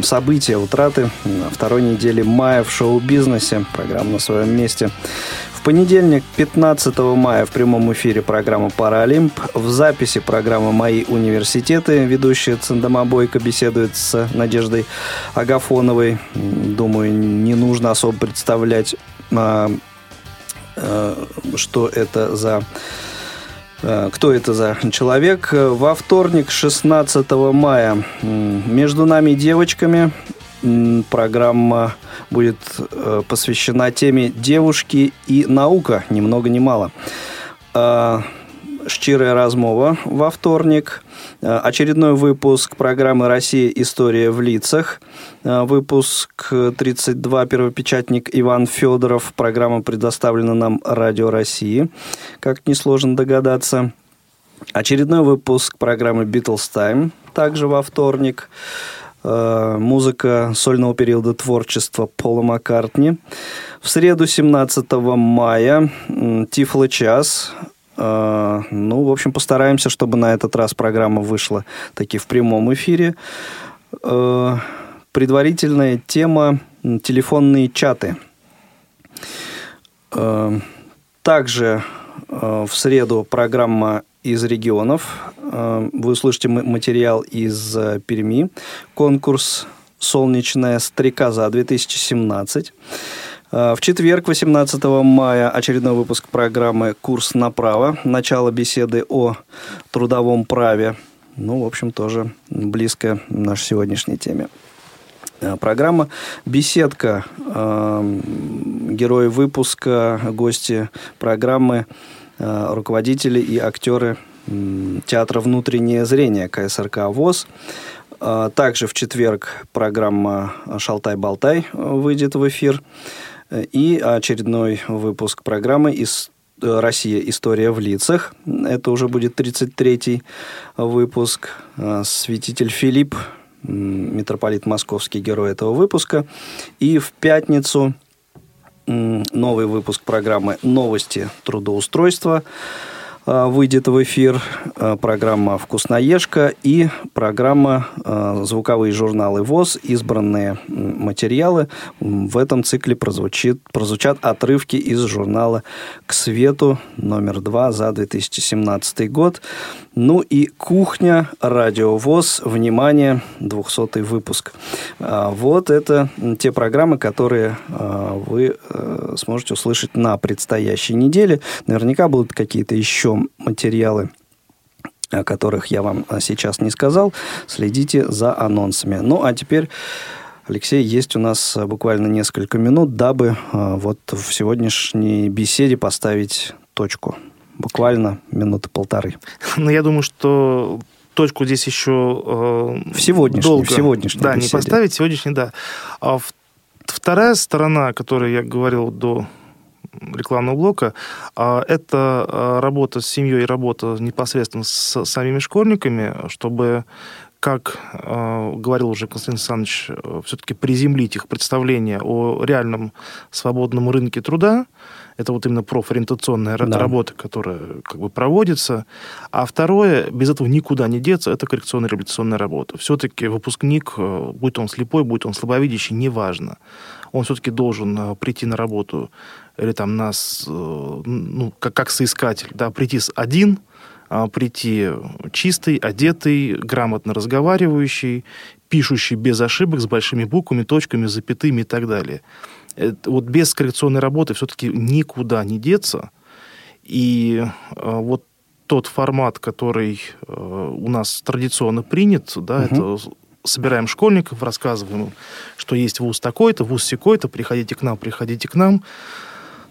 S3: события, утраты второй недели мая в шоу-бизнесе. Программа на своем месте понедельник, 15 мая в прямом эфире программа «Паралимп». В записи программы «Мои университеты» ведущая Цендама Бойко беседует с Надеждой Агафоновой. Думаю, не нужно особо представлять, а, а, что это за а, кто это за человек. Во вторник, 16 мая, между нами девочками программа будет э, посвящена теме «Девушки и наука», ни много ни мало. Щирая размова во вторник. Э, очередной выпуск программы «Россия. История в лицах». Э, выпуск 32. Первопечатник Иван Федоров. Программа предоставлена нам Радио России, как несложно догадаться. Очередной выпуск программы «Битлз Тайм» также во вторник. Э, музыка сольного периода творчества Пола Маккартни. В среду 17 мая Тифло час. Э, ну, в общем, постараемся, чтобы на этот раз программа вышла таки в прямом эфире. Э, предварительная тема телефонные чаты. Также в среду программа из регионов. Э, вы услышите материал из э, Перми. Конкурс «Солнечная стрекоза-2017». Э, в четверг, 18 мая, очередной выпуск программы «Курс направо». Начало беседы о трудовом праве. Ну, в общем, тоже близко нашей сегодняшней теме. Программа «Беседка». Герои выпуска, гости программы – руководители и актеры театра «Внутреннее зрение» КСРК ВОЗ. Э, также в четверг программа «Шалтай-болтай» выйдет в эфир. И очередной выпуск программы из «Россия. История в лицах». Это уже будет 33-й выпуск. Святитель Филипп, митрополит Московский, герой этого выпуска. И в пятницу новый выпуск программы «Новости трудоустройства» а, выйдет в эфир а, программа «Вкусноежка» и программа а, «Звуковые журналы ВОЗ». Избранные материалы. В этом цикле прозвучит, прозвучат отрывки из журнала «К свету» номер 2 за 2017 год. Ну и «Кухня», «Радио ВОЗ», внимание, 200 выпуск. Вот это те программы, которые вы э, сможете услышать на предстоящей неделе. Наверняка будут какие-то еще материалы о которых я вам сейчас не сказал, следите за анонсами. Ну, а теперь, Алексей, есть у нас буквально несколько минут, дабы а, вот в сегодняшней беседе поставить точку. Буквально минуты полторы.
S4: Ну, я думаю, что точку здесь еще
S3: э, в сегодняшней, долго, в сегодняшней
S4: да, беседе. не поставить сегодняшний, да. А вторая сторона, о которой я говорил до рекламного блока, а, это а, работа с семьей и работа непосредственно с самими школьниками, чтобы как э, говорил уже Константин Александрович, все-таки приземлить их представление о реальном свободном рынке труда. Это вот именно профориентационная да. работа, которая как бы проводится. А второе, без этого никуда не деться, это коррекционно-реабилитационная работа. Все-таки выпускник, будь он слепой, будь он слабовидящий, неважно, он все-таки должен прийти на работу или там нас, э, ну, как, как соискатель, да, прийти с один, а, прийти чистый, одетый, грамотно разговаривающий, пишущий без ошибок, с большими буквами, точками, запятыми и так далее. Это, вот без коррекционной работы все-таки никуда не деться. И а, вот тот формат, который э, у нас традиционно принят, да, угу. это собираем школьников, рассказываем что есть вуз такой-то, вуз секой-то, приходите к нам, приходите к нам.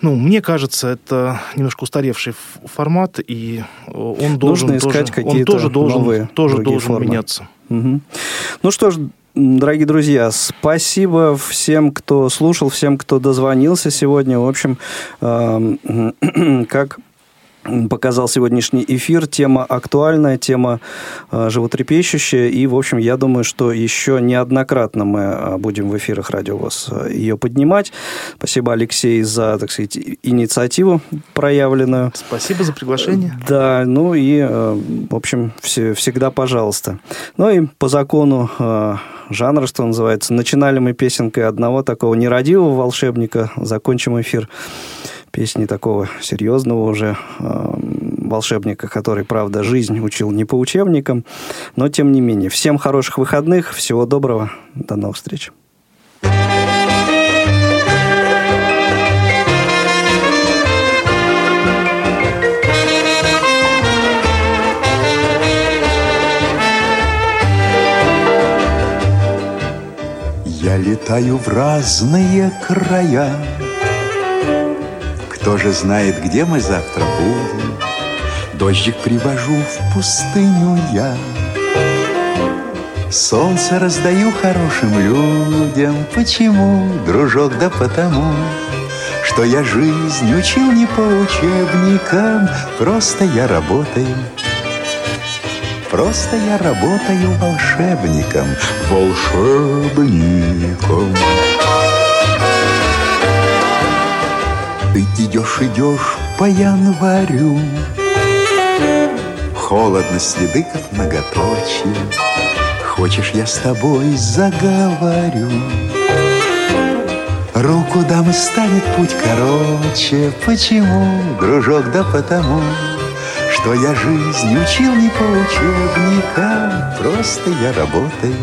S4: Ну, мне кажется, это немножко устаревший формат, и он должен,
S3: Нужно искать тоже, какие-то
S4: он тоже должен,
S3: новые,
S4: тоже должен формы. меняться.
S3: Угу. Ну что ж, Дорогие друзья, спасибо всем, кто слушал, всем, кто дозвонился сегодня. В общем, э, как показал сегодняшний эфир. Тема актуальная, тема э, животрепещущая. И, в общем, я думаю, что еще неоднократно мы э, будем в эфирах Радио ВОЗ э, ее поднимать. Спасибо, Алексей, за, так сказать, инициативу проявленную.
S4: Спасибо за приглашение.
S3: Да, ну и, э, в общем, все, всегда пожалуйста. Ну и по закону э, жанра, что называется, начинали мы песенкой одного такого нерадивого волшебника, закончим эфир песни такого серьезного уже э, волшебника, который, правда, жизнь учил не по учебникам, но тем не менее. Всем хороших выходных, всего доброго, до новых встреч.
S14: Я летаю в разные края, кто же знает, где мы завтра будем? Дождик привожу в пустыню я. Солнце раздаю хорошим людям. Почему, дружок, да потому, Что я жизнь учил не по учебникам, Просто я работаю Просто я работаю волшебником, волшебником. Ты идешь, идешь по январю Холодно следы, как многоточие. Хочешь, я с тобой заговорю? Руку дам и станет путь короче. Почему, дружок, да потому Что я жизнь учил не по учебникам. Просто я работаю.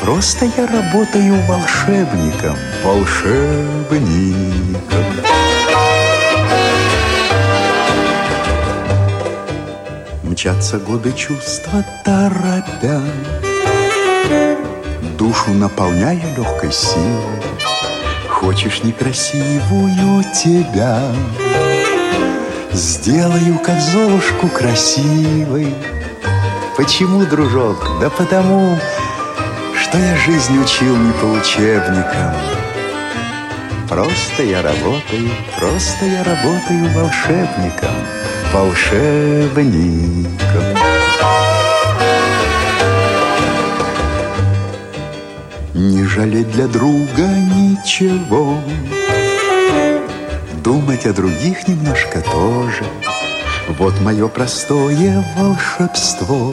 S14: Просто я работаю волшебником, волшебником. Мчатся годы чувства торопя, Душу наполняя легкой силой. Хочешь некрасивую тебя, Сделаю, как Золушку, красивой. Почему, дружок? Да потому, что я жизнь учил не по учебникам, Просто я работаю, просто я работаю волшебником, волшебником. Не жалеть для друга ничего, Думать о других немножко тоже. Вот мое простое волшебство.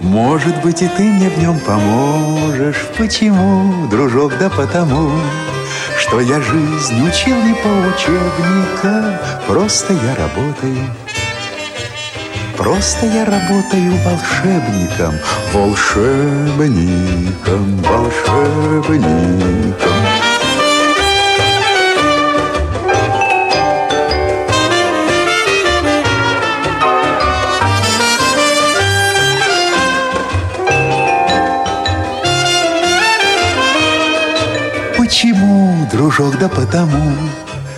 S14: Может быть, и ты мне в нем поможешь. Почему, дружок, да потому, что я жизнь учил не по учебникам, просто я работаю. Просто я работаю волшебником, волшебником, волшебником. Дружок, да потому,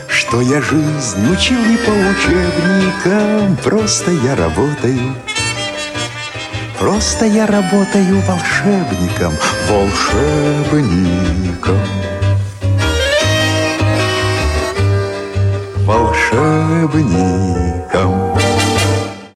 S14: что я жизнь учил не по учебникам, просто я работаю. Просто я работаю волшебником, волшебником. Волшебником.